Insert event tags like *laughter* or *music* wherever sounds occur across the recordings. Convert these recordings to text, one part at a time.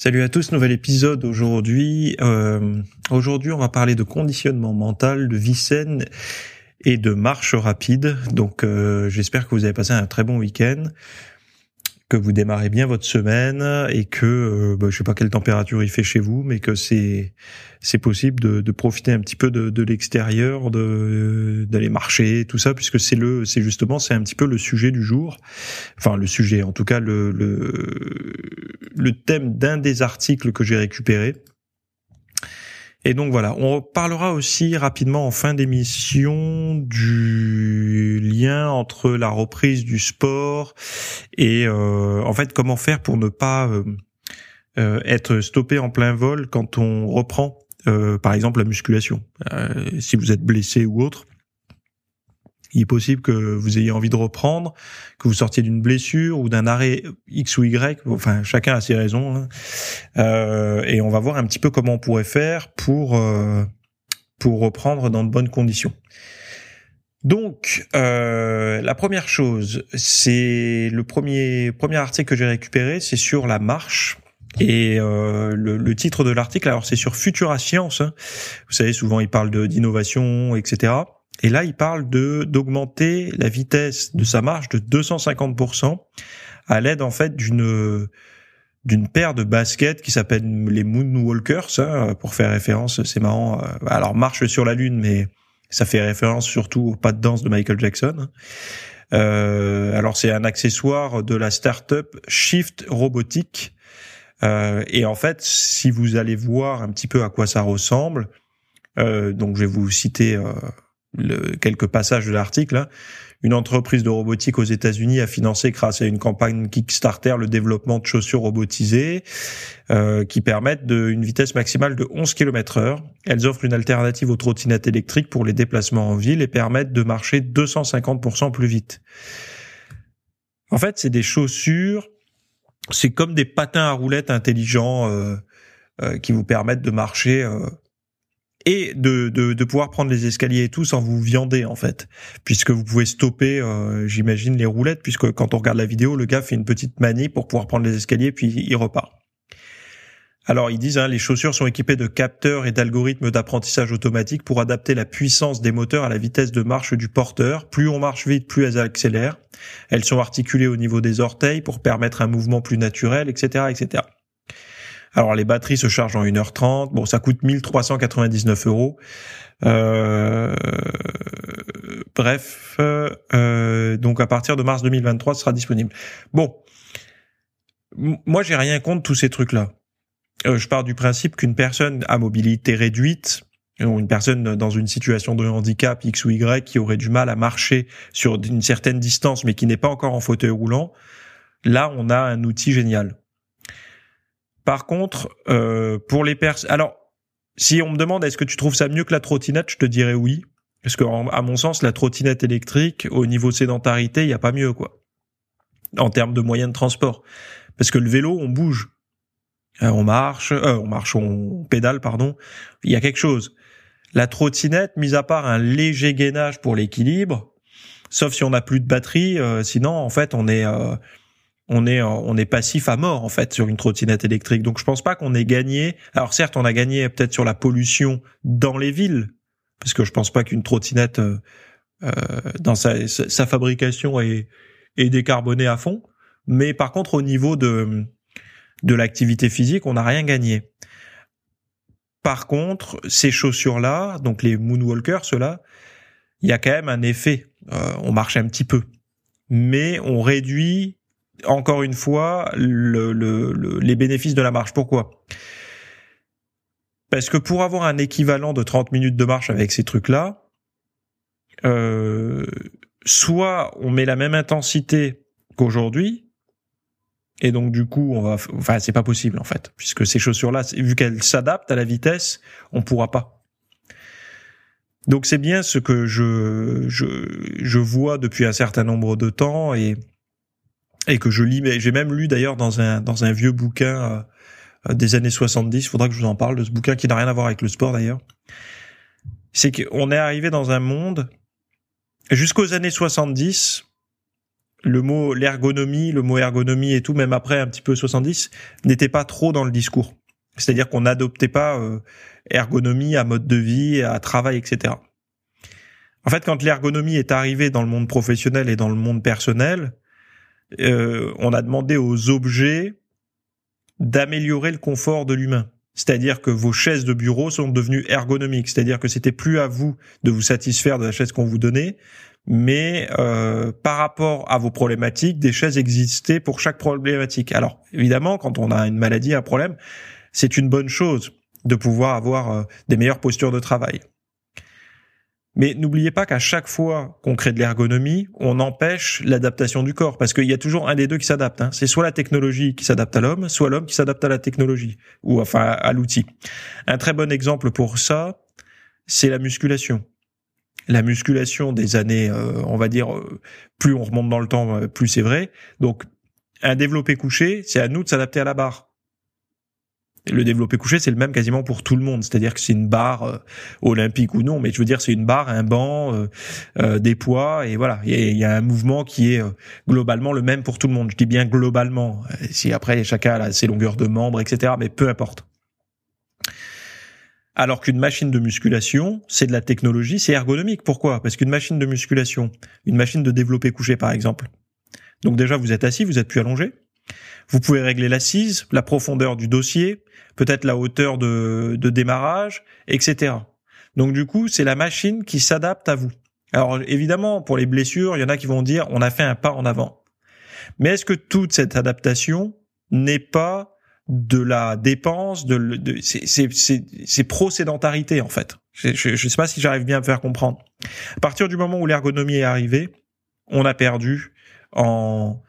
Salut à tous, nouvel épisode aujourd'hui. Euh, aujourd'hui, on va parler de conditionnement mental, de vie saine et de marche rapide. Donc, euh, j'espère que vous avez passé un très bon week-end que vous démarrez bien votre semaine et que euh, bah, je sais pas quelle température il fait chez vous, mais que c'est c'est possible de, de, profiter un petit peu de, de l'extérieur, de d'aller marcher, tout ça, puisque c'est le c'est justement c'est un petit peu le sujet du jour, enfin le sujet, en tout cas le le, le thème d'un des articles que j'ai récupéré et donc voilà, on parlera aussi rapidement en fin d'émission du lien entre la reprise du sport et euh, en fait comment faire pour ne pas euh, euh, être stoppé en plein vol quand on reprend par exemple la musculation. si vous êtes blessé ou autre, il est possible que vous ayez envie de reprendre, que vous sortiez d'une blessure ou d'un arrêt X ou Y. Enfin, chacun a ses raisons. Hein. Euh, et on va voir un petit peu comment on pourrait faire pour euh, pour reprendre dans de bonnes conditions. Donc, euh, la première chose, c'est le premier premier article que j'ai récupéré, c'est sur la marche. Et euh, le, le, titre de l'article, alors c'est sur Futura Science. Hein. Vous savez, souvent il parle d'innovation, etc. Et là, il parle de d'augmenter la vitesse de sa marche de 250% à l'aide en fait d'une d'une paire de baskets qui s'appellent les Moonwalkers, hein, pour faire référence, c'est marrant. Euh, alors marche sur la lune, mais ça fait référence surtout au pas de danse de Michael Jackson. Euh, alors c'est un accessoire de la startup Shift Robotique. Euh, et en fait, si vous allez voir un petit peu à quoi ça ressemble, euh, donc je vais vous citer euh, le, quelques passages de l'article. Hein. Une entreprise de robotique aux États-Unis a financé grâce à une campagne Kickstarter le développement de chaussures robotisées euh, qui permettent une vitesse maximale de 11 km heure. Elles offrent une alternative aux trottinettes électriques pour les déplacements en ville et permettent de marcher 250% plus vite. En fait, c'est des chaussures, c'est comme des patins à roulettes intelligents euh, euh, qui vous permettent de marcher euh, et de, de, de, pouvoir prendre les escaliers et tout sans vous viander en fait, puisque vous pouvez stopper, euh, j'imagine, les roulettes, puisque quand on regarde la vidéo, le gars fait une petite manie pour pouvoir prendre les escaliers, puis il repart. Alors ils disent, hein, les chaussures sont équipées de capteurs et d'algorithmes d'apprentissage automatique pour adapter la puissance des moteurs à la vitesse de marche du porteur. Plus on marche vite, plus elles accélèrent. Elles sont articulées au niveau des orteils pour permettre un mouvement plus naturel, etc., etc. Alors les batteries se chargent en 1h30. Bon, ça coûte 1399 euros. Euh, bref, euh, donc à partir de mars 2023, ce sera disponible. Bon, moi j'ai rien contre tous ces trucs-là. Euh, je pars du principe qu'une personne à mobilité réduite, ou une personne dans une situation de handicap X ou Y qui aurait du mal à marcher sur une certaine distance mais qui n'est pas encore en fauteuil roulant, là on a un outil génial. Par contre, euh, pour les personnes, alors si on me demande est-ce que tu trouves ça mieux que la trottinette, je te dirais oui, parce que à mon sens, la trottinette électrique au niveau sédentarité, il n'y a pas mieux quoi, en termes de moyens de transport, parce que le vélo, on bouge, euh, on marche, euh, on marche, on pédale, pardon, il y a quelque chose. La trottinette, mis à part un léger gainage pour l'équilibre, sauf si on n'a plus de batterie, sinon en fait on est on est on est passif à mort en fait sur une trottinette électrique. Donc je pense pas qu'on ait gagné. Alors certes, on a gagné peut-être sur la pollution dans les villes, parce que je pense pas qu'une trottinette euh, euh dans sa, sa fabrication est, est décarbonée à fond. Mais par contre, au niveau de de l'activité physique, on n'a rien gagné. Par contre, ces chaussures-là, donc les moonwalkers, ceux-là, il y a quand même un effet. Euh, on marche un petit peu, mais on réduit encore une fois le, les bénéfices de la marche. Pourquoi? Parce que pour avoir un équivalent de 30 minutes de marche avec ces trucs-là, euh, soit on met la même intensité qu'aujourd'hui, Et donc du coup, on va, enfin, c'est pas possible en fait, puisque ces chaussures-là, vu qu'elles s'adaptent à la vitesse, on pourra pas. Donc c'est bien ce que je, je, je vois depuis un certain nombre de temps et et que je lis. Mais j'ai même lu d'ailleurs dans un dans un vieux bouquin euh, des années 70. Il faudra que je vous en parle de ce bouquin qui n'a rien à voir avec le sport d'ailleurs. C'est qu'on est arrivé dans un monde jusqu'aux années 70 le mot l'ergonomie, le mot ergonomie et tout, même après un petit peu 70, n'était pas trop dans le discours. C'est-à-dire qu'on n'adoptait pas euh, ergonomie à mode de vie, à travail, etc. En fait, quand l'ergonomie est arrivée dans le monde professionnel et dans le monde personnel, euh, on a demandé aux objets d'améliorer le confort de l'humain. C'est-à-dire que vos chaises de bureau sont devenues ergonomiques. C'est-à-dire que c'était plus à vous de vous satisfaire de la chaise qu'on vous donnait, mais euh, par rapport à vos problématiques, des chaises existaient pour chaque problématique. Alors évidemment, quand on a une maladie, un problème, c'est une bonne chose de pouvoir avoir euh, des meilleures postures de travail. Mais n'oubliez pas qu'à chaque fois qu'on crée de l'ergonomie, on empêche l'adaptation du corps, parce qu'il y a toujours un des deux qui s'adapte. Hein. C'est soit la technologie qui s'adapte à l'homme, soit l'homme qui s'adapte à la technologie, ou enfin à l'outil. Un très bon exemple pour ça, c'est la musculation la musculation des années, euh, on va dire, euh, plus on remonte dans le temps, euh, plus c'est vrai. Donc, un développé couché, c'est à nous de s'adapter à la barre. Le développé couché, c'est le même quasiment pour tout le monde. C'est-à-dire que c'est une barre olympique ou non, mais je veux dire, c'est une barre, un banc, des poids, et voilà. Il y, a un mouvement qui est globalement le même pour tout le monde. Je dis bien globalement. Si après chacun a ses longueurs de membres, etc. Mais peu importe. Alors qu'une machine de musculation, c'est de la technologie, c'est ergonomique. Pourquoi? Parce qu'une machine de musculation, une machine de développé couché par exemple. Donc déjà, vous êtes assis, vous êtes plus allongé. Vous pouvez régler l'assise, la profondeur du dossier, peut-être la hauteur de, de démarrage, etc. Donc du coup, c'est la machine qui s'adapte à vous. Alors évidemment, pour les blessures, il y en a qui vont dire on a fait un pas en avant. Mais est-ce que toute cette adaptation n'est pas de la dépense, de, de c'est en fait. Je ne sais pas si j'arrive bien à me faire comprendre. À partir du moment où l'ergonomie est arrivée, on a perdu en,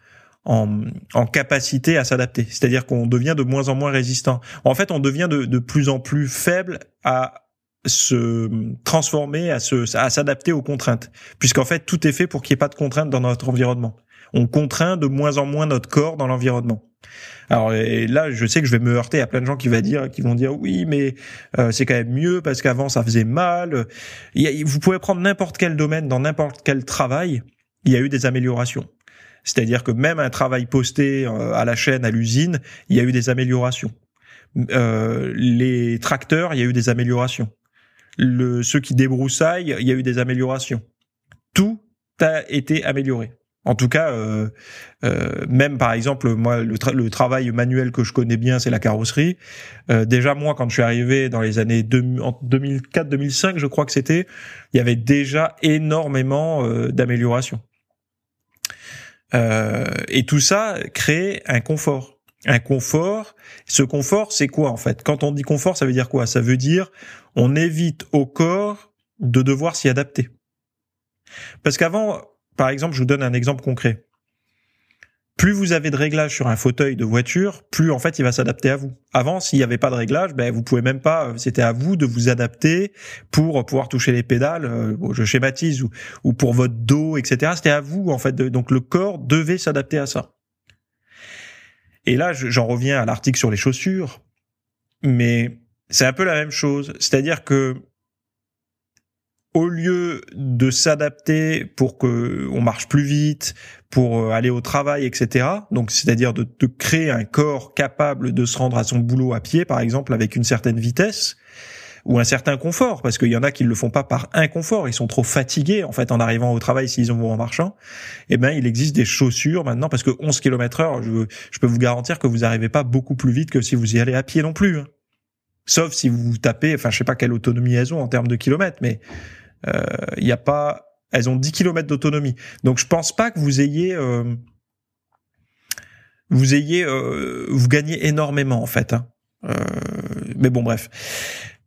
en, en capacité à s'adapter. C'est-à-dire qu'on devient de moins en moins résistant. En fait, on devient de, de plus en plus faible à se transformer, à se, à s'adapter aux contraintes. Puisqu'en fait, tout est fait pour qu'il n'y ait pas de contraintes dans notre environnement. On contraint de moins en moins notre corps dans l'environnement. Alors là, je sais que je vais me heurter à plein de gens qui vont dire, qui vont dire oui, mais euh, c'est quand même mieux parce qu'avant ça faisait mal. vous pouvez prendre n'importe quel domaine dans n'importe quel travail, il y a eu des améliorations. C'est-à-dire que même un travail posté euh, à la chaîne, à l'usine, il y a eu des améliorations. Euh, les tracteurs, il y a eu des améliorations. Ceux qui débroussaillent, il y a eu des améliorations. Tout a été amélioré. En tout cas, euh, même par exemple, moi, le, travail manuel que je connais bien, c'est la carrosserie. Déjà, moi, quand je suis arrivé dans les années 2004-2005, je crois que c'était, il y avait déjà énormément d'améliorations. Et tout ça crée un confort. Un confort. Ce confort, c'est quoi en fait? Quand on dit confort, ça veut dire quoi? Ça veut dire on évite au corps de devoir s'y adapter. Parce qu'avant, par exemple, je vous donne un exemple concret. Plus vous avez de réglage sur un fauteuil de voiture, plus en fait il va s'adapter à vous. Avant, s'il n'y avait pas de réglage, ben vous pouvez même pas. C'était à vous de vous adapter pour pouvoir toucher les pédales. Euh, je schématise ou, ou pour votre dos, etc. C'était à vous en fait. donc le corps devait s'adapter à ça. Et là, j'en reviens à l'article sur les chaussures, mais c'est un peu la même chose. C'est-à-dire que au lieu de s'adapter pour que on marche plus vite, pour euh, aller au travail, etc. Donc, c'est-à-dire de, de, créer un corps capable de se rendre à son boulot à pied, par exemple, avec une certaine vitesse ou un certain confort, parce qu'il y en a qui le font pas par inconfort, ils sont trop fatigués en fait en arrivant au travail s'ils vont en marchant. Eh ben, il existe des chaussures maintenant, parce que 11 km heure, je, je peux vous garantir que vous n'arrivez pas beaucoup plus vite que si vous y allez à pied non plus. Hein. Sauf si vous tapez, enfin, je sais pas quelle autonomie elles ont en termes de kilomètres, mais il euh, n'y a pas, elles ont 10 km d'autonomie. Donc je pense pas que vous ayez euh, vous ayez euh, vous gagnez énormément en fait. Hein. mais bon bref,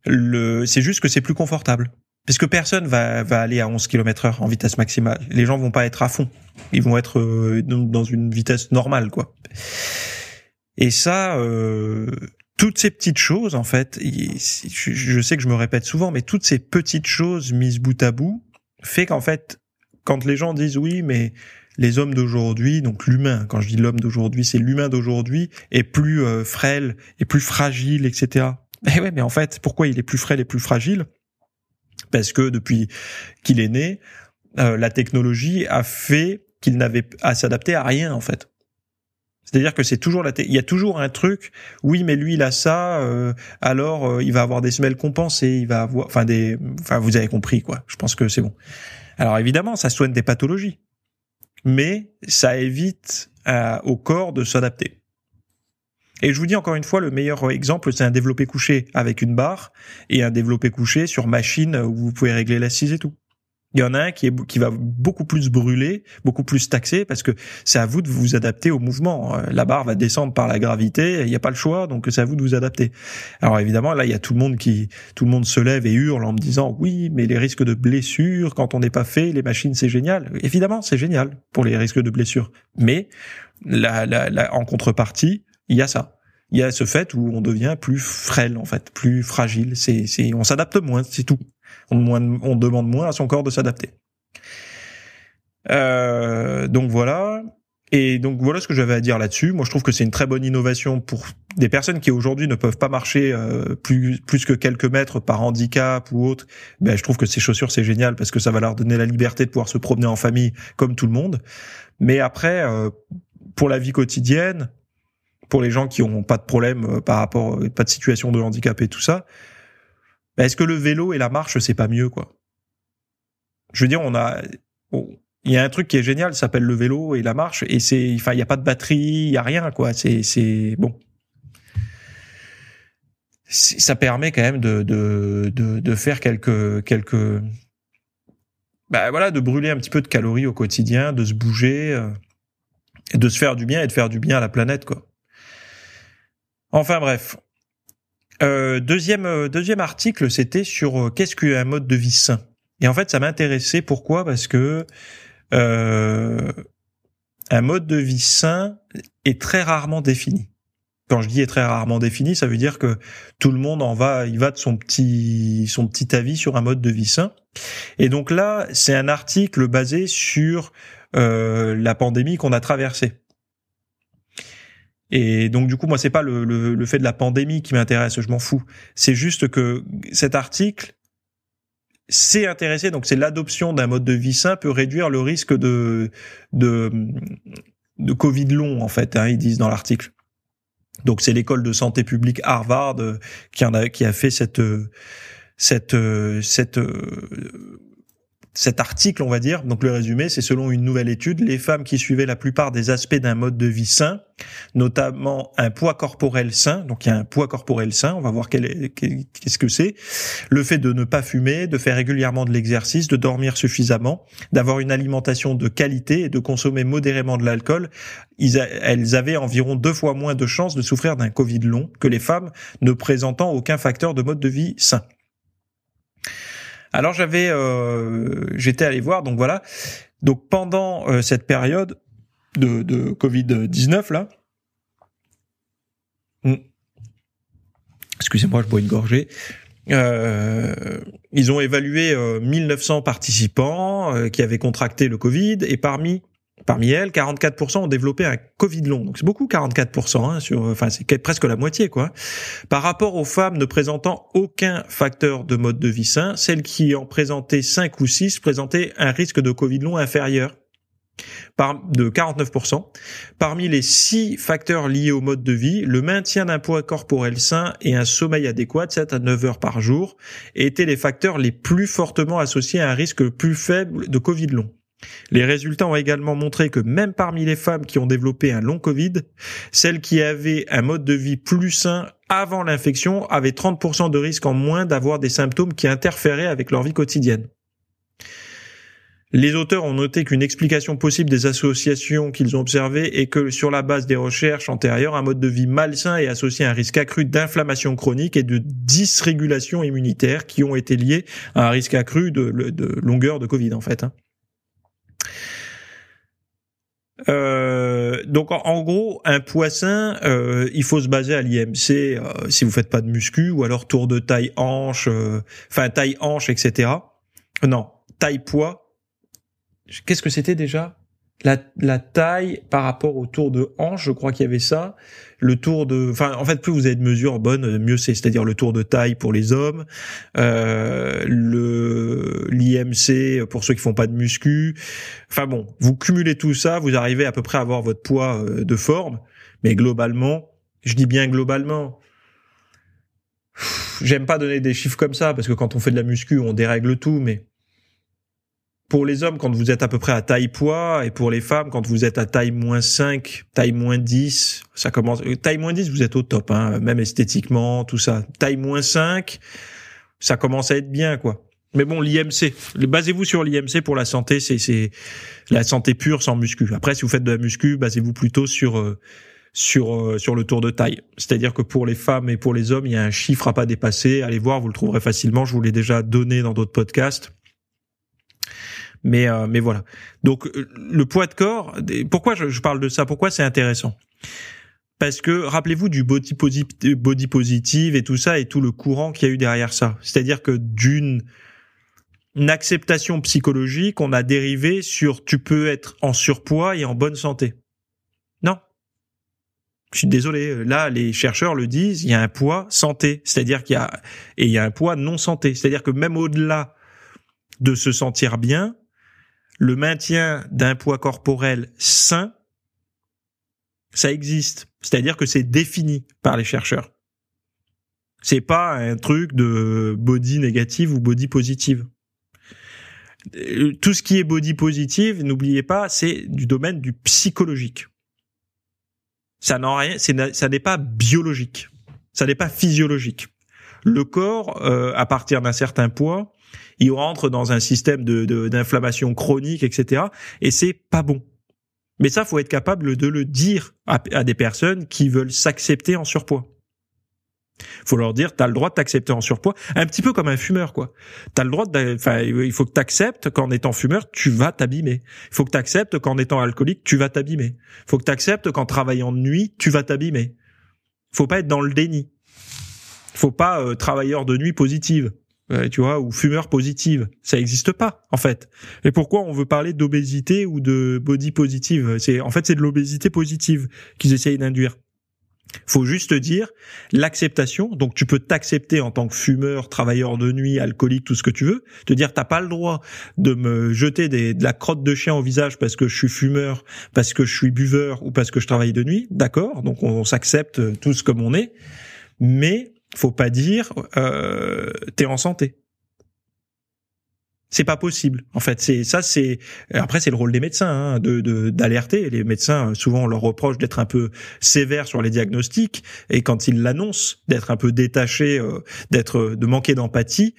le c'est juste que c'est plus confortable. Parce que personne va, va aller à 11 km heure en vitesse maximale. Les gens vont pas être à fond. Ils vont être dans une vitesse normale, quoi. Et ça, euh, toutes ces petites choses, en fait, je sais que je me répète souvent, mais toutes ces petites choses mises bout à bout, fait qu'en fait, quand les gens disent oui, mais les hommes d'aujourd'hui, donc l'humain, quand je dis l'homme d'aujourd'hui, c'est l'humain d'aujourd'hui, est plus euh, frêle, est plus fragile, etc. Mais *laughs* ouais, mais en fait, pourquoi il est plus frêle et plus fragile? Parce que depuis qu'il est né, euh, la technologie a fait qu'il n'avait à s'adapter à rien en fait. C'est-à-dire que c'est toujours la il y a toujours un truc. Oui, mais lui il a ça, euh, alors euh, il va avoir des semelles compensées, il va avoir, enfin des, enfin vous avez compris quoi. Je pense que c'est bon. Alors évidemment, ça soigne des pathologies, mais ça évite au corps de s'adapter. Et je vous dis encore une fois, le meilleur exemple, c'est un développé couché avec une barre et un développé couché sur machine où vous pouvez régler l'assise et tout. Il y en a un qui, est, qui va beaucoup plus brûler, beaucoup plus taxer, parce que c'est à vous de vous adapter au mouvement. Euh, la barre va descendre par la gravité, il n'y a pas le choix, donc c'est à vous de vous adapter. Alors évidemment, là, il y a tout le monde qui, tout le monde se lève et hurle en me disant, oui, mais les risques de blessures, quand on n'est pas fait, les machines, c'est génial. Évidemment, c'est génial pour les risques de blessures. Mais la, la, en contrepartie, il y a ça il y a ce fait où on devient plus frêle en fait, plus fragile. C'est, c'est, on s'adapte moins, c'est tout. On, demande moins à son corps de s'adapter. Euh, donc voilà. Et donc voilà ce que j'avais à dire là-dessus. Moi, je trouve que c'est une très bonne innovation pour des personnes qui aujourd'hui ne peuvent pas marcher euh, plus plus que quelques mètres par handicap ou autre. Ben, je trouve que ces chaussures c'est génial parce que ça va leur donner la liberté de pouvoir se promener en famille comme tout le monde. Mais après, euh, pour la vie quotidienne, pour les gens qui ont pas de problème par rapport, pas de situation de handicap et tout ça, bah, est-ce que le vélo et la marche, c'est pas mieux, quoi? Je veux dire, on a, il y a un truc qui est génial, ça s'appelle le vélo et la marche, et c'est, il y a pas de batterie, il y a rien, quoi. C'est, c'est bon. Ça permet quand même de, de, de, faire quelques, quelques, bah voilà, de brûler un petit peu de calories au quotidien, de se bouger, euh, de se faire du bien et de faire du bien à la planète, quoi. Enfin bref, euh, deuxième euh, deuxième article, c'était sur euh, qu'est-ce qu'un mode de vie sain. Et en fait, ça m'intéressait. Pourquoi? Parce que euh, un mode de vie sain est très rarement défini. Quand je dis est très rarement défini, ça veut dire que tout le monde en va, il va de son petit son petit avis sur un mode de vie sain. Et donc là, c'est un article basé sur euh, la pandémie qu'on a traversée. Et donc du coup, moi, c'est pas le, le, fait de la pandémie qui m'intéresse, je m'en fous. C'est juste que cet article s'est intéressé, donc c'est l'adoption d'un mode de vie sain peut réduire le risque de de, de Covid long, en fait, hein, ils disent dans l'article. Donc c'est l'école de santé publique Harvard euh, qui en a qui a fait cette cette cette cet article, on va dire, donc le résumé, c'est selon une nouvelle étude, les femmes qui suivaient la plupart des aspects d'un mode de vie sain, notamment un poids corporel sain, donc il y a un poids corporel sain, on va voir qu'est-ce que c'est, le fait de ne pas fumer, de faire régulièrement de l'exercice, de dormir suffisamment, d'avoir une alimentation de qualité et de consommer modérément de l'alcool, elles avaient environ deux fois moins de chances de souffrir d'un Covid long que les femmes ne présentant aucun facteur de mode de vie sain. Alors j'avais, euh, j'étais allé voir, donc voilà. Donc pendant euh, cette période de, de Covid 19 là, excusez-moi, je bois une gorgée. Euh, ils ont évalué 1900 participants qui avaient contracté le Covid et parmi Parmi elles, 44% ont développé un Covid long. Donc c'est beaucoup, 44%. Hein, sur, enfin, c'est presque la moitié, quoi. Par rapport aux femmes ne présentant aucun facteur de mode de vie sain, celles qui en présentaient 5 ou 6 présentaient un risque de Covid long inférieur de 49%. Parmi les 6 facteurs liés au mode de vie, le maintien d'un poids corporel sain et un sommeil adéquat, 7 à 9 heures par jour, étaient les facteurs les plus fortement associés à un risque plus faible de Covid long. Les résultats ont également montré que même parmi les femmes qui ont développé un long Covid, celles qui avaient un mode de vie plus sain avant l'infection avaient 30% de risque en moins d'avoir des symptômes qui interféraient avec leur vie quotidienne. Les auteurs ont noté qu'une explication possible des associations qu'ils ont observées est que sur la base des recherches antérieures, un mode de vie malsain est associé à un risque accru d'inflammation chronique et de dysrégulation immunitaire qui ont été liés à un risque accru de, longueur de Covid en fait. Euh, donc en, gros, un poissin, euh, il faut se baser à l'IMC euh, si vous faites pas de muscu ou alors tour de taille hanche, euh, enfin taille hanche, etc. Non, taille poids. Qu'est-ce que c'était déjà? La, la taille par rapport au tour de hanche, je crois qu'il y avait ça. Le tour de, enfin, en fait, plus vous avez de mesures bonnes, mieux c'est. C'est-à-dire le tour de taille pour les hommes, euh, le l'IMC pour ceux qui font pas de muscu. Enfin bon, vous cumulez tout ça, vous arrivez à peu près à avoir votre poids euh, de forme, mais globalement, je dis bien globalement. J'aime pas donner des chiffres comme ça parce que quand on fait de la muscu, on dérègle tout, mais pour les hommes, quand vous êtes à peu près à taille poids, et pour les femmes, quand vous êtes à taille moins 5, taille moins 10, ça commence, euh, taille moins 10, vous êtes au top, hein, même esthétiquement, tout ça. Taille moins 5, ça commence à être bien, quoi. Mais bon, l'IMC, basez-vous sur l'IMC pour la santé, c'est, la santé pure sans muscu. Après, si vous faites de la muscu, basez-vous plutôt sur, euh, sur, euh, sur le tour de taille. C'est-à-dire que pour les femmes et pour les hommes, il y a un chiffre à pas dépasser. Allez voir, vous le trouverez facilement. Je vous l'ai déjà donné dans d'autres podcasts mais euh, mais voilà. Donc euh, le poids de corps. Pourquoi je, parle de ça? Pourquoi c'est intéressant? Parce que rappelez-vous du body positive, body positive et tout ça et tout le courant qu'il y a eu derrière ça. C'est-à-dire que d'une acceptation psychologique, on a dérivé sur tu peux être en surpoids et en bonne santé. Non. Je suis désolé. Là, les chercheurs le disent. Il y a un poids santé, c'est-à-dire qu'il y a et il y a un poids non santé, c'est-à-dire que même au-delà de se sentir bien, le maintien d'un poids corporel sain, ça existe. C'est-à-dire que c'est défini par les chercheurs. C'est pas un truc de body négative ou body positive. Euh, tout ce qui est body positive, n'oubliez pas, c'est du domaine du psychologique. Ça n'a rien, ça n'est pas biologique. Ça n'est pas physiologique. Le corps, euh, à partir d'un certain poids, il rentre dans un système de d'inflammation chronique, etc. Et c'est pas bon. Mais ça, faut être capable de le dire à, des personnes qui veulent s'accepter en surpoids. Faut leur dire, t'as le droit de t'accepter en surpoids, un petit peu comme un fumeur, quoi. T'as le droit enfin, il faut que t'acceptes qu'en étant fumeur, tu vas t'abîmer. Il faut que t'acceptes qu'en étant alcoolique, tu vas t'abîmer. Il faut que t'acceptes qu'en travaillant de nuit, tu vas t'abîmer. Faut pas être dans le déni. Faut pas euh, travailleur de nuit positive tu vois, ou fumeur positive. Ça n'existe pas, en fait. Et pourquoi on veut parler d'obésité ou de body positive? C'est en fait c'est de l'obésité positive qu'ils essayent d'induire. Faut juste dire l'acceptation. Donc tu peux t'accepter en tant que fumeur, travailleur de nuit, alcoolique, tout ce que tu veux. Te dire t'as pas le droit de me jeter des, de la crotte de chien au visage parce que je suis fumeur, parce que je suis buveur ou parce que je travaille de nuit. D'accord? Donc on s'accepte tous comme on est. Mais faut pas dire euh, t'es en santé. C'est pas possible. En fait, c'est ça. C'est après c'est le rôle des médecins hein, de d'alerter. Les médecins souvent on leur reproche d'être un peu sévères sur les diagnostics et quand ils l'annoncent d'être un peu détachés, euh, d'être de manquer d'empathie.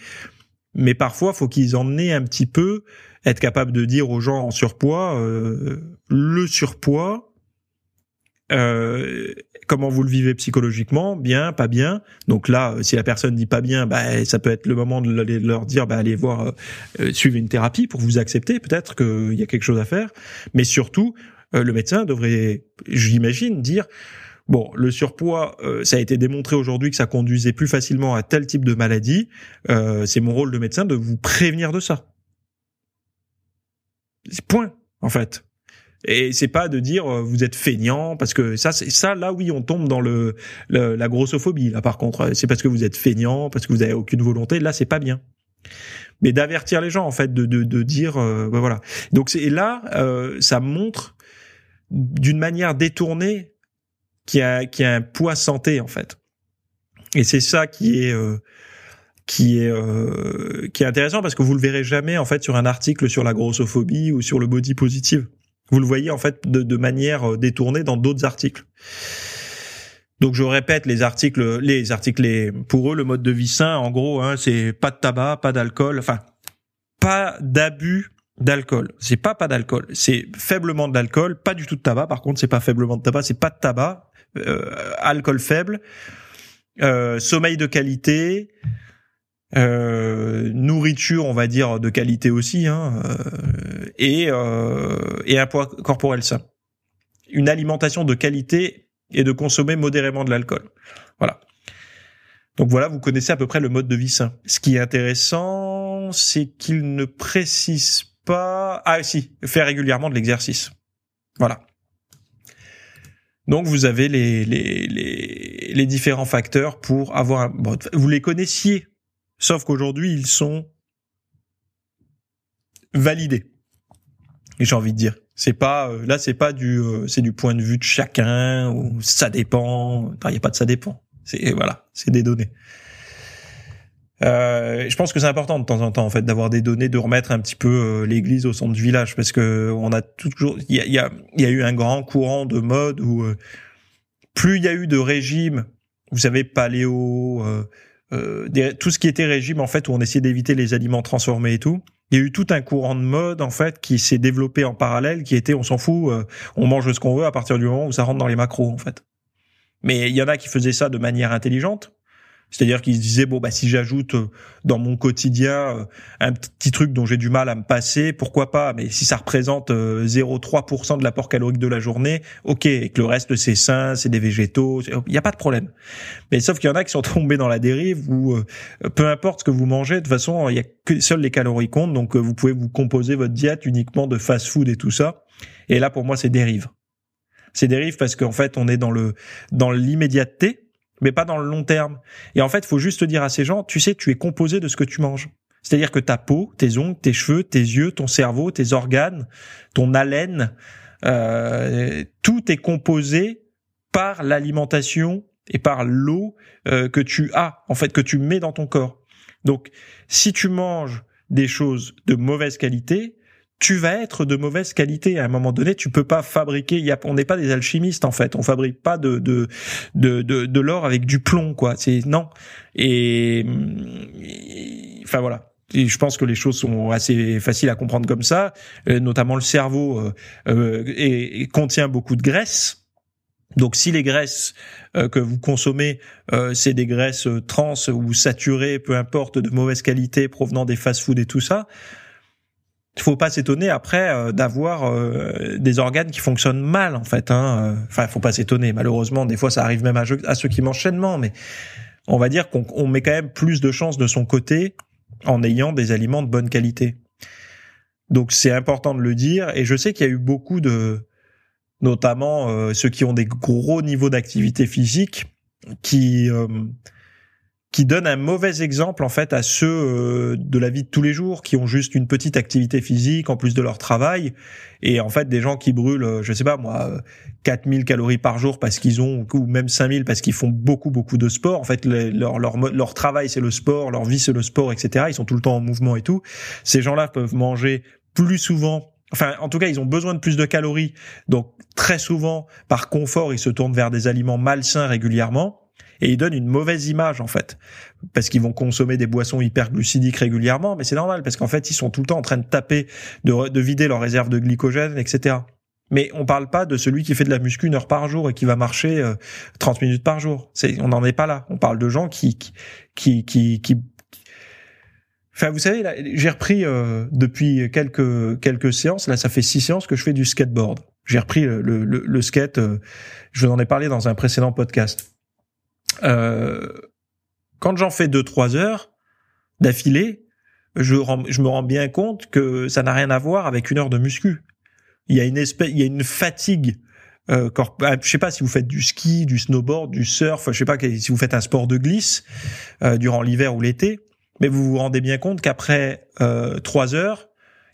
Mais parfois faut qu'ils en aient un petit peu, être capable de dire aux gens en surpoids euh, le surpoids euh, comment vous le vivez psychologiquement, bien, pas bien. Donc là, si la personne dit pas bien, bah, ça peut être le moment de leur dire, bah, allez voir, euh, euh, suivre une thérapie pour vous accepter. Peut-être qu'il y a quelque chose à faire, mais surtout, le médecin devrait, j'imagine, dire. Bon, le surpoids, ça a été démontré aujourd'hui que ça conduisait plus facilement à tel type de maladie. c'est mon rôle de médecin de vous prévenir de ça. Point, en fait. Et c'est pas de dire euh, vous êtes feignant parce que ça c'est ça là oui on tombe dans le, la grossophobie là par contre. C'est parce que vous êtes feignant parce que vous avez aucune volonté. Là c'est pas bien. Mais d'avertir les gens en fait de de, de dire euh, ben voilà. Donc c'est là euh, ça montre d'une manière détournée qu'il y a qu'il y a un poids santé en fait. Et c'est ça qui est qui est qui est intéressant parce que vous le verrez jamais en fait sur un article sur la grossophobie ou sur le body positive vous le voyez en fait de, manière euh, détournée dans d'autres articles. Donc je répète les articles, les articles, pour eux le mode de vie sain, en gros, hein, c'est pas de tabac, pas d'alcool, enfin pas d'abus d'alcool. C'est pas pas d'alcool, c'est faiblement d'alcool, pas du tout de tabac. Par contre, c'est pas faiblement de tabac, c'est pas de tabac, euh, alcool faible, euh, sommeil de qualité, euh, nourriture, on va dire de qualité aussi, hein, euh, et, euh, et un poids corporel sain. une alimentation de qualité et de consommer modérément de l'alcool. Voilà. Donc voilà, vous connaissez à peu près le mode de vie sain. Ce qui est intéressant, c'est qu'il ne précise pas... Ah si, faire régulièrement de l'exercice. Voilà. Donc vous avez les, les, les, les différents facteurs pour avoir un... vous les connaissiez, sauf qu'aujourd'hui ils sont validés. Et j'ai envie de dire, c'est pas euh, là c'est pas du euh, c'est du point de vue de chacun ou ça dépend. Il n'y a pas de ça dépend. C'est voilà, c'est des données. Euh, je pense que c'est important de temps en temps en fait d'avoir des données, de remettre un petit peu l'église au centre du village parce que on a toujours il y a, eu un grand courant de mode où plus il y a eu de régimes, vous savez paléo, tout ce qui était régime en fait où on essayait d'éviter les aliments transformés et tout. Il y a eu tout un courant de mode en fait qui s'est développé en parallèle, qui était on s'en fout, on mange ce qu'on veut à partir du moment où ça rentre dans les macros en fait. Mais il y en a qui faisaient ça de manière intelligente. C'est-à-dire qu'ils se disaient bon bah si j'ajoute euh, dans mon quotidien euh, un petit truc dont j'ai du mal à me passer, pourquoi pas? Mais si ça représente 0,3% euh, de l'apport calorique de la journée, ok. Et que le reste c'est sain, c'est des végétaux, il n'y a pas de problème. Mais sauf qu'il y en a qui sont *laughs* tombés dans la dérive où peu importe ce que vous mangez, de toute façon il y a que seules les calories comptent, donc vous pouvez vous composer votre diète uniquement de fast-food et tout ça. Et là pour moi c'est dérive. C'est dérive parce qu'en fait on est dans le dans l'immédiateté mais pas dans le long terme. Et en fait, il faut juste dire à ces gens, tu sais, tu es composé de ce que tu manges. C'est-à-dire que ta peau, tes ongles, tes cheveux, tes yeux, ton cerveau, tes organes, ton haleine, euh, tout est composé par l'alimentation et par l'eau euh, que tu as, en fait, que tu mets dans ton corps. Donc, si tu manges des choses de mauvaise qualité, tu vas être de mauvaise qualité. À un moment donné, tu peux pas fabriquer. Y a, on n'est pas des alchimistes en fait. On fabrique pas de de de de, l'or avec du plomb quoi. C'est non. Et, enfin voilà. Et je pense que les choses sont assez faciles à comprendre comme ça. Euh, notamment le cerveau euh, euh, et, contient beaucoup de graisse. Donc si les graisses que vous consommez, c'est des graisses trans ou saturées, peu importe, de mauvaise qualité provenant des fast-foods et tout ça, il faut pas s'étonner après euh, d'avoir euh, des organes qui fonctionnent mal en fait. Hein. Enfin, faut pas s'étonner. Malheureusement, des fois, ça arrive même à, ceux qui mangent sainement, mais on va dire qu'on met quand même plus de chances de son côté en ayant des aliments de bonne qualité. Donc c'est important de le dire. Et je sais qu'il y a eu beaucoup de, notamment euh, ceux qui ont des gros niveaux d'activité physique, qui qui donne un mauvais exemple en fait à ceux euh, de la vie de tous les jours qui ont juste une petite activité physique en plus de leur travail. Et en fait des gens qui brûlent euh, je sais pas moi 4000 euh, calories par jour parce qu'ils ont ou même 5000 parce qu'ils font beaucoup beaucoup de sport. En fait leur leur leur travail c'est le sport leur vie c'est le sport etc ils sont tout le temps en mouvement et tout. Ces gens-là peuvent manger plus souvent Enfin, en tout cas, ils ont besoin de plus de calories. Donc, très souvent, par confort, ils se tournent vers des aliments malsains régulièrement et ils donnent une mauvaise image en fait parce qu'ils vont consommer des boissons hyperglucidiques régulièrement mais c'est normal parce qu'en fait ils sont tout le temps en train de taper de, de vider leurs réserves de glycogène etc mais on parle pas de celui qui fait de la muscu une heure par jour et qui va marcher 30 euh, minutes par jour c'est on n'en est pas là on parle de gens qui qui qui, qui, Enfin, vous savez, j'ai repris euh, depuis quelques quelques séances. Là, ça fait six séances que je fais du skateboard. J'ai repris le, le, le, skate. Euh, je vous en ai parlé dans un précédent podcast. Euh, quand j'en fais deux trois heures d'affilée, je, je me rends bien compte que ça n'a rien à voir avec une heure de muscu. Il y a une espèce, il y a une fatigue. Euh, ah, je sais pas si vous faites du ski, du snowboard, du surf, je sais pas si vous faites un sport de glisse euh, durant l'hiver ou l'été, mais vous vous rendez bien compte qu'après euh, trois heures,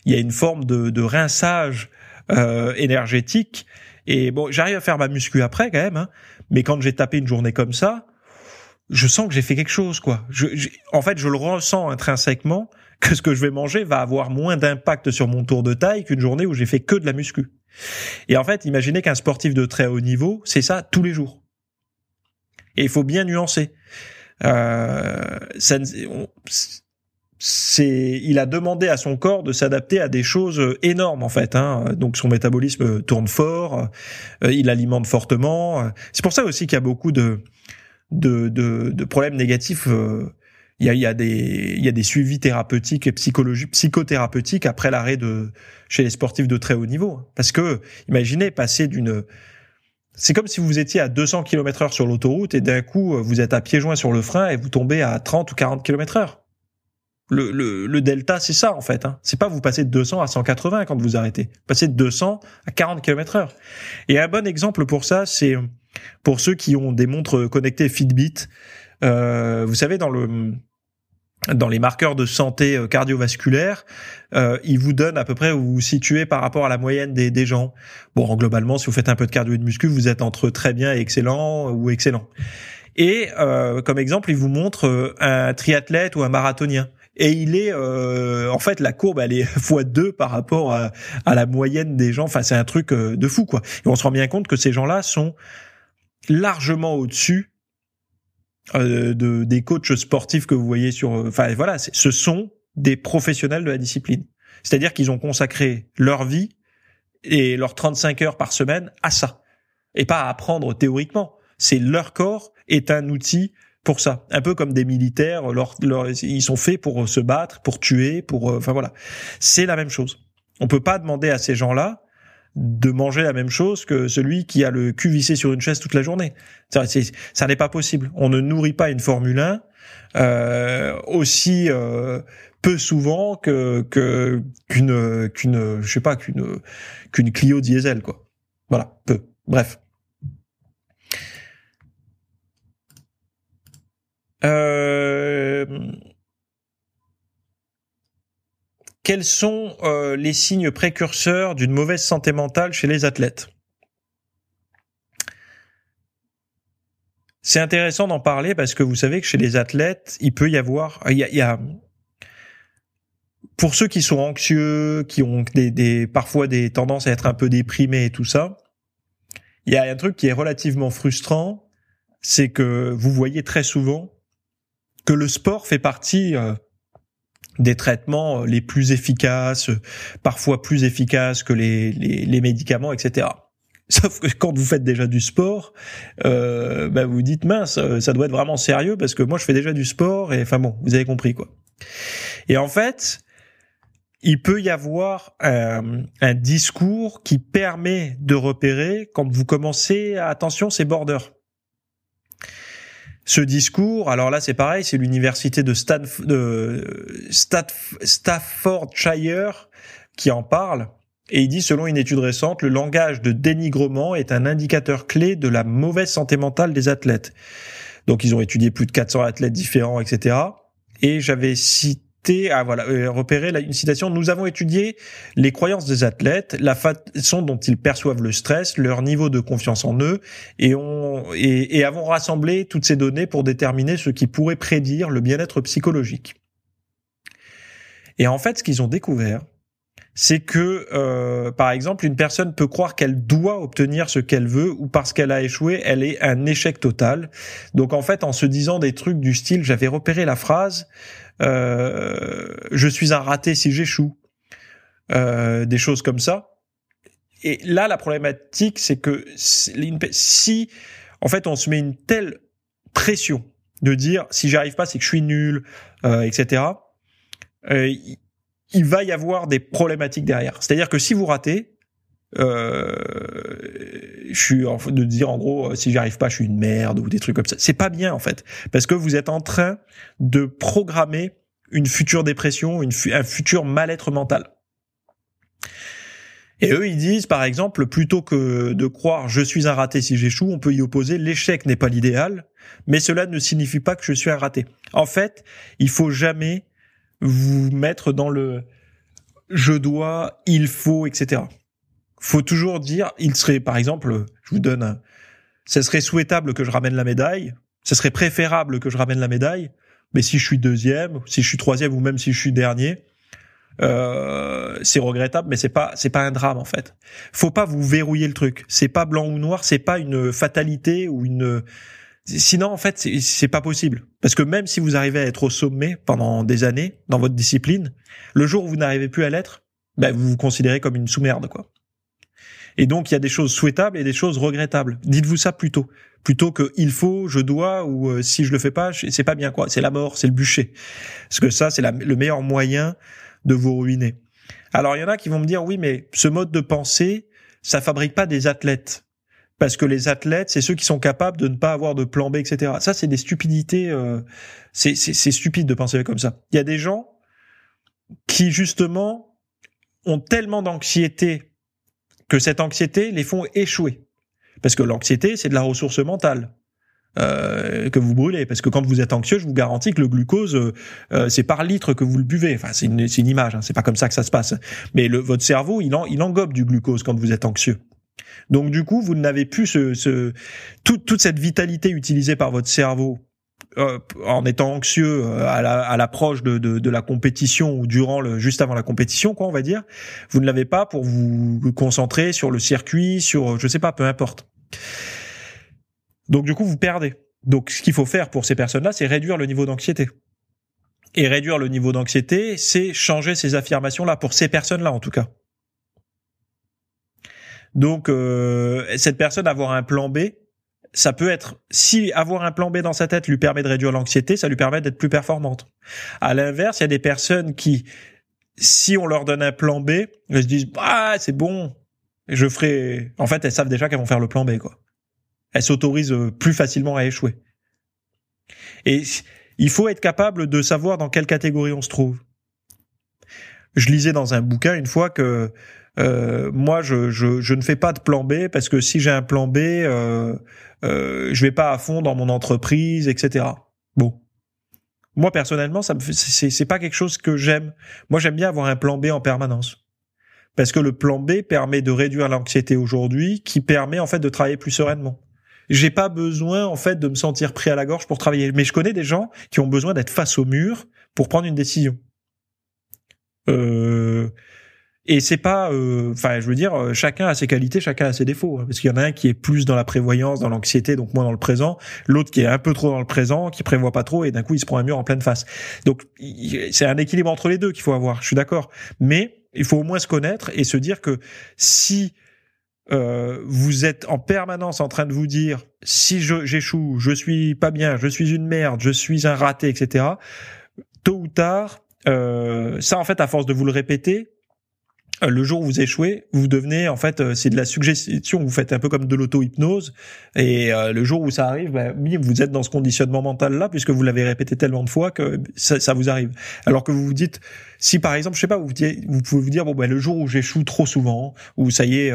il y a une forme de, de rinçage euh, énergétique. Et bon, j'arrive à faire ma muscu après quand même, hein, mais quand j'ai tapé une journée comme ça, je sens que j'ai fait quelque chose, quoi. En fait, je le ressens intrinsèquement que ce que je vais manger va avoir moins d'impact sur mon tour de taille qu'une journée où j'ai fait que de la muscu. Et en fait, imaginez qu'un sportif de très haut niveau, c'est ça tous les jours. Et il faut bien nuancer. Euh, ça, c'est, il a demandé à son corps de s'adapter à des choses énormes en fait. Hein. Donc son métabolisme tourne fort, euh, il alimente fortement. C'est pour ça aussi qu'il y a beaucoup de de, de, de problèmes négatifs. Euh, Il y a, y a des y a des suivis thérapeutiques et psychologiques psychothérapeutiques après l'arrêt de chez les sportifs de très haut niveau parce que imaginez passer d'une c'est comme si vous étiez à 200 km heure sur l'autoroute et d'un coup vous êtes à pieds joints sur le frein et vous tombez à 30 ou 40 km heure. Le, le, le delta, c'est ça en fait. Hein. C'est pas vous passez de 200 à 180 quand vous arrêtez. Vous passez de 200 à 40 km heure. Et un bon exemple pour ça, c'est pour ceux qui ont des montres connectées Fitbit. Euh, vous savez, dans le dans les marqueurs de santé euh, cardiovasculaire, euh, ils vous donnent à peu près où vous vous situez par rapport à la moyenne des, des gens. Bon, globalement, si vous faites un peu de cardio et de muscu, vous êtes entre très bien et excellent ou excellent. Et euh, comme exemple, ils vous montrent euh, un triathlète ou un marathonien. Et il est, euh, en fait, la courbe, elle est *laughs* fois deux par rapport à, la moyenne des gens. Enfin, c'est un truc de fou, quoi. Et on se rend bien compte que ces gens-là sont largement au-dessus euh, de des coachs sportifs que vous voyez sur enfin voilà ce sont des professionnels de la discipline c'est-à-dire qu'ils ont consacré leur vie et leurs 35 heures par semaine à ça et pas à apprendre théoriquement c'est leur corps est un outil pour ça un peu comme des militaires ils sont faits pour se battre pour tuer pour euh, enfin voilà c'est la même chose on peut pas demander à ces gens-là de manger la même chose que celui qui a le cul vissé sur une chaise toute la journée. Ça, ça n'est pas possible. On ne nourrit pas une Formule 1 euh, aussi euh, peu souvent que qu'une qu'une je sais pas qu'une qu'une Clio diesel quoi. Voilà, peu. Bref. Euh, quels sont euh, les signes précurseurs d'une mauvaise santé mentale chez les athlètes? C'est intéressant d'en parler parce que vous savez que chez les athlètes, il peut y avoir, il y a, pour ceux qui sont anxieux, qui ont des, des, parfois des tendances à être un peu déprimés et tout ça, il y a un truc qui est relativement frustrant, c'est que vous voyez très souvent que le sport fait partie euh, des traitements euh, les plus efficaces, parfois plus efficaces que les, les, les médicaments, etc. *laughs* Sauf que quand vous faites déjà du sport, euh, bah vous dites mince, euh, ça doit être vraiment sérieux parce que moi je fais déjà du sport et enfin bon, vous avez compris quoi. Et en fait, il peut y avoir un, un discours qui permet de repérer quand vous commencez à attention, c'est border ce discours, alors là c'est pareil, c'est l'université de, de Staffordshire qui en parle. Et il dit, selon une étude récente, le langage de dénigrement est un indicateur clé de la mauvaise santé mentale des athlètes. Donc ils ont étudié plus de 400 athlètes différents, etc. Et j'avais cité ah voilà, euh, repérer une citation. Nous avons étudié les croyances des athlètes, la façon dont ils perçoivent le stress, leur niveau de confiance en eux, et, on, et, et avons rassemblé toutes ces données pour déterminer ce qui pourrait prédire le bien-être psychologique. Et en fait, ce qu'ils ont découvert, c'est que, euh, par exemple, une personne peut croire qu'elle doit obtenir ce qu'elle veut ou parce qu'elle a échoué, elle est un échec total. Donc en fait, en se disant des trucs du style, j'avais repéré la phrase, euh, je suis un raté si j'échoue, euh, des choses comme ça. Et là, la problématique, c'est que si, en fait, on se met une telle pression de dire si j'arrive pas, c'est que je suis nul, euh, etc. Euh, il va y avoir des problématiques derrière. C'est-à-dire que si vous ratez, euh, je suis en de dire en gros si j'arrive pas je suis une merde ou des trucs comme ça. C'est pas bien en fait. Parce que vous êtes en train de programmer une future dépression un futur mal-être mental. Et eux ils disent par exemple plutôt que de croire je suis un raté si j'échoue on peut y opposer l'échec n'est pas l'idéal mais cela ne signifie pas que je suis un raté en fait il faut jamais vous mettre dans le je dois, il faut, etc. Faut toujours dire, il serait, par exemple, je vous donne, ce serait souhaitable que je ramène la médaille, ce serait préférable que je ramène la médaille, mais si je suis deuxième, si je suis troisième ou même si je suis dernier, euh, c'est regrettable, mais c'est pas c'est pas un drame en fait. Faut pas vous verrouiller le truc. C'est pas blanc ou noir, c'est pas une fatalité ou une Sinon, en fait, c'est pas possible. Parce que même si vous arrivez à être au sommet pendant des années dans votre discipline, le jour où vous n'arrivez plus à l'être, ben, vous vous considérez comme une sous-merde, quoi. Et donc, il y a des choses souhaitables et des choses regrettables. Dites-vous ça plutôt. plutôt que il faut, je dois ou euh, si je le fais pas, c'est pas bien quoi. C'est la mort, c'est le bûcher. Parce que ça, c'est le meilleur moyen de vous ruiner. Alors il y en a qui vont me dire oui, mais ce mode de pensée, ça fabrique pas des athlètes. Parce que les athlètes, c'est ceux qui sont capables de ne pas avoir de plan B, etc. Ça, c'est des stupidités. Euh, c'est stupide de penser comme ça. Il y a des gens qui justement ont tellement d'anxiété que cette anxiété les font échouer. Parce que l'anxiété, c'est de la ressource mentale. Euh, que vous brûlez parce que quand vous êtes anxieux je vous garantis que le glucose euh, euh, c'est par litre que vous le buvez enfin c'est une, une image hein, c'est pas comme ça que ça se passe mais le, votre cerveau il, en, il engobe du glucose quand vous êtes anxieux donc du coup vous n'avez plus toute, cette vitalité utilisée par votre cerveau euh, en étant anxieux euh, à l'approche de, la compétition ou durant le juste avant la compétition quoi on va dire. Vous ne l'avez pas pour vous concentrer sur le circuit sur je sais pas peu importe. Donc du coup vous perdez. Donc ce qu'il faut faire pour ces personnes là c'est réduire le niveau d'anxiété. Et réduire le niveau d'anxiété c'est changer ces affirmations là pour ces personnes là en tout cas donc euh, cette personne avoir un plan B ça peut être si avoir un plan B dans sa tête lui permet de réduire l'anxiété, ça lui permet d'être plus performante. À l'inverse, il y a des personnes qui, si on leur donne un plan B, elles se disent ah c'est bon, je ferai. En fait, elles savent déjà qu'elles vont faire le plan B quoi. Elles s'autorisent plus facilement à échouer. Et il faut être capable de savoir dans quelle catégorie on se trouve. Je lisais dans un bouquin une fois que euh, moi, je, ne fais pas de plan B parce que si j'ai un plan B, euh, euh, je vais pas à fond dans mon entreprise, etc. Bon, moi personnellement, ça me c'est pas quelque chose que j'aime. Moi, j'aime bien avoir un plan B en permanence parce que le plan B permet de réduire l'anxiété aujourd'hui, qui permet en fait de travailler plus sereinement. J'ai pas besoin en fait de me sentir pris à la gorge pour travailler, mais je connais des gens qui ont besoin d'être face au mur pour prendre une décision. Euh, et c'est pas, euh, enfin, je veux dire, euh, chacun a ses qualités, chacun a ses défauts. Hein, parce qu'il y en a un qui est plus dans la prévoyance, dans l'anxiété, donc moins dans le présent. L'autre qui est un peu trop dans le présent, qui prévoit pas trop, et d'un coup il se prend un mur en pleine face. Donc c'est un équilibre entre les deux qu'il faut avoir. Je suis d'accord, mais il faut au moins se connaître et se dire que si euh, vous êtes en permanence en train de vous dire si je j'échoue, je suis pas bien, je suis une merde, je suis un raté, etc. Tôt ou tard, euh, ça en fait à force de vous le répéter, le jour où vous échouez, vous devenez en fait euh, c'est de la suggestion, vous faites un peu comme de l'auto-hypnose et euh, le jour où ça arrive, ben, vous êtes dans ce conditionnement mental là puisque vous l'avez répété tellement de fois que ça, ça, vous arrive. Alors que vous vous dites si par exemple, je sais pas, vous, vous pouvez vous dire bon ben le jour où j'échoue trop souvent ou ça y est,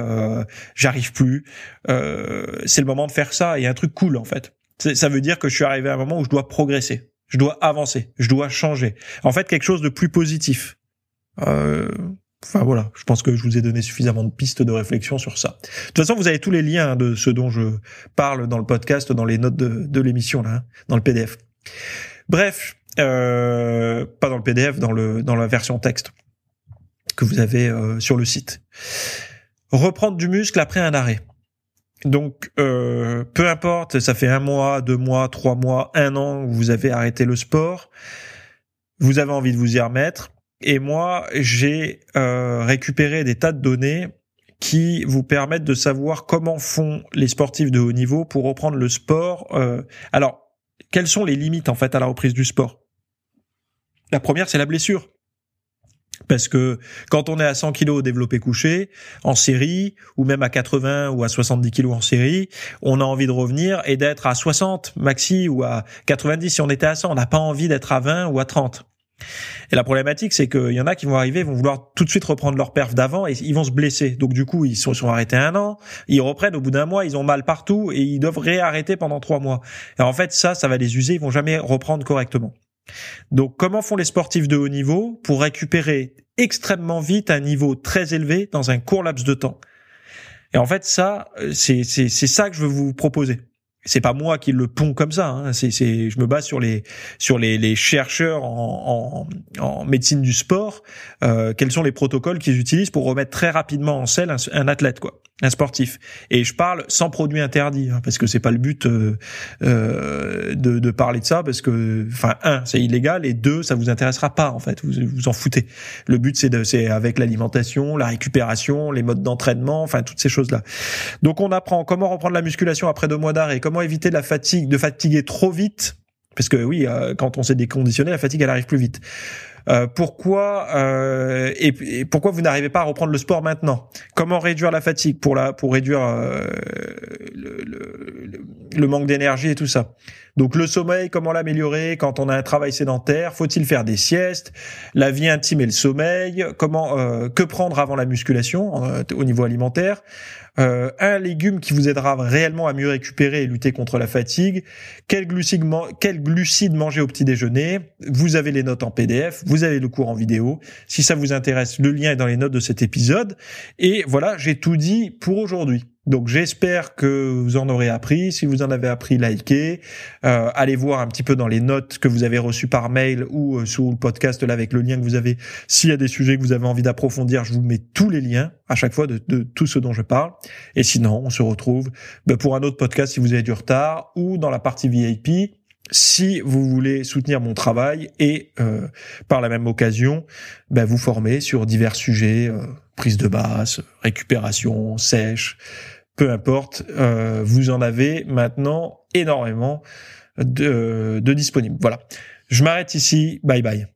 j'arrive plus, c'est le moment de faire ça et un truc cool en fait. Ça veut dire que je suis arrivé à un moment où je dois progresser, je dois avancer, je dois changer. En fait, quelque chose de plus positif. Euh, Enfin voilà, je pense que je vous ai donné suffisamment de pistes de réflexion sur ça. De toute façon, vous avez tous les liens de ce dont je parle dans le podcast, dans les notes de, l'émission là, hein, dans le PDF. Bref, euh, pas dans le PDF, dans la version texte que vous avez euh, sur le site. Reprendre du muscle après un arrêt. Donc, euh, peu importe, ça fait un mois, deux mois, trois mois, un an, vous avez arrêté le sport, vous avez envie de vous y remettre et moi, j'ai euh, récupéré des tas de données qui vous permettent de savoir comment font les sportifs de haut niveau pour reprendre le sport. Euh, alors, quelles sont les limites en fait à la reprise du sport? La première, c'est la blessure. Parce que quand on est à 100 kilos développé couché, en série, ou même à 80 ou à 70 kilos en série, on a envie de revenir et d'être à 60 maxi ou à 90 si on était à 100. On n'a pas envie d'être à 20 ou à 30. Et la problématique, c'est qu'il y en a qui vont arriver, vont vouloir tout de suite reprendre leur perf d'avant et ils vont se blesser. Donc du coup, ils sont, sont arrêtés un an, ils reprennent au bout d'un mois, ils ont mal partout et ils doivent réarrêter pendant trois mois. Et en fait, ça, ça va les user, ils vont jamais reprendre correctement. Donc comment font les sportifs de haut niveau pour récupérer extrêmement vite un niveau très élevé dans un court laps de temps? Et en fait, ça, c'est ça que je veux vous proposer c'est pas moi qui le pond comme ça. Hein. C'est, c'est, je me base sur les sur les, les chercheurs en, en, en, médecine du sport. Euh, quels sont les protocoles qu'ils utilisent pour remettre très rapidement en selle un, athlète, quoi. Un sportif. Et je parle sans produit interdit, hein, parce que c'est pas le but euh, euh, de, de, parler de ça, parce que, enfin, un, c'est illégal, et deux, ça vous intéressera pas en fait, vous vous en foutez. Le but c'est de, c'est avec l'alimentation, la récupération, les modes d'entraînement, enfin toutes ces choses là. Donc on apprend comment reprendre la musculation après deux mois d'arrêt, comment éviter la fatigue, de fatiguer trop vite, parce que oui, euh, quand on s'est déconditionné, la fatigue elle arrive plus vite. Euh, pourquoi euh, et, pourquoi vous n'arrivez pas à reprendre le sport maintenant? Comment réduire la fatigue pour la pour réduire euh, le, le, le, manque d'énergie et tout ça? Donc le sommeil, comment l'améliorer? Quand on a un travail sédentaire Faut-il faire des siestes? La vie intime et le sommeil Comment que prendre avant la musculation au niveau alimentaire? Euh, un légume qui vous aidera réellement à mieux récupérer et lutter contre la fatigue, quel glucides, quel glucides manger au petit déjeuner, vous avez les notes en PDF, vous avez le cours en vidéo. Si ça vous intéresse, le lien est dans les notes de cet épisode. Et voilà, j'ai tout dit pour aujourd'hui. Donc j'espère que vous en aurez appris. Si vous en avez appris, likez. Euh, allez voir un petit peu dans les notes que vous avez reçues par mail ou euh, sous le podcast là avec le lien que vous avez. S'il y a des sujets que vous avez envie d'approfondir, je vous mets tous les liens à chaque fois de, de, tout ce dont je parle. Et sinon, on se retrouve ben, pour un autre podcast si vous avez du retard ou dans la partie VIP si vous voulez soutenir mon travail et euh, par la même occasion ben, vous former sur divers sujets, euh, prise de basse, récupération, sèche, peu importe, euh, vous en avez maintenant énormément de, de disponibles. Voilà. Je m'arrête ici. Bye bye.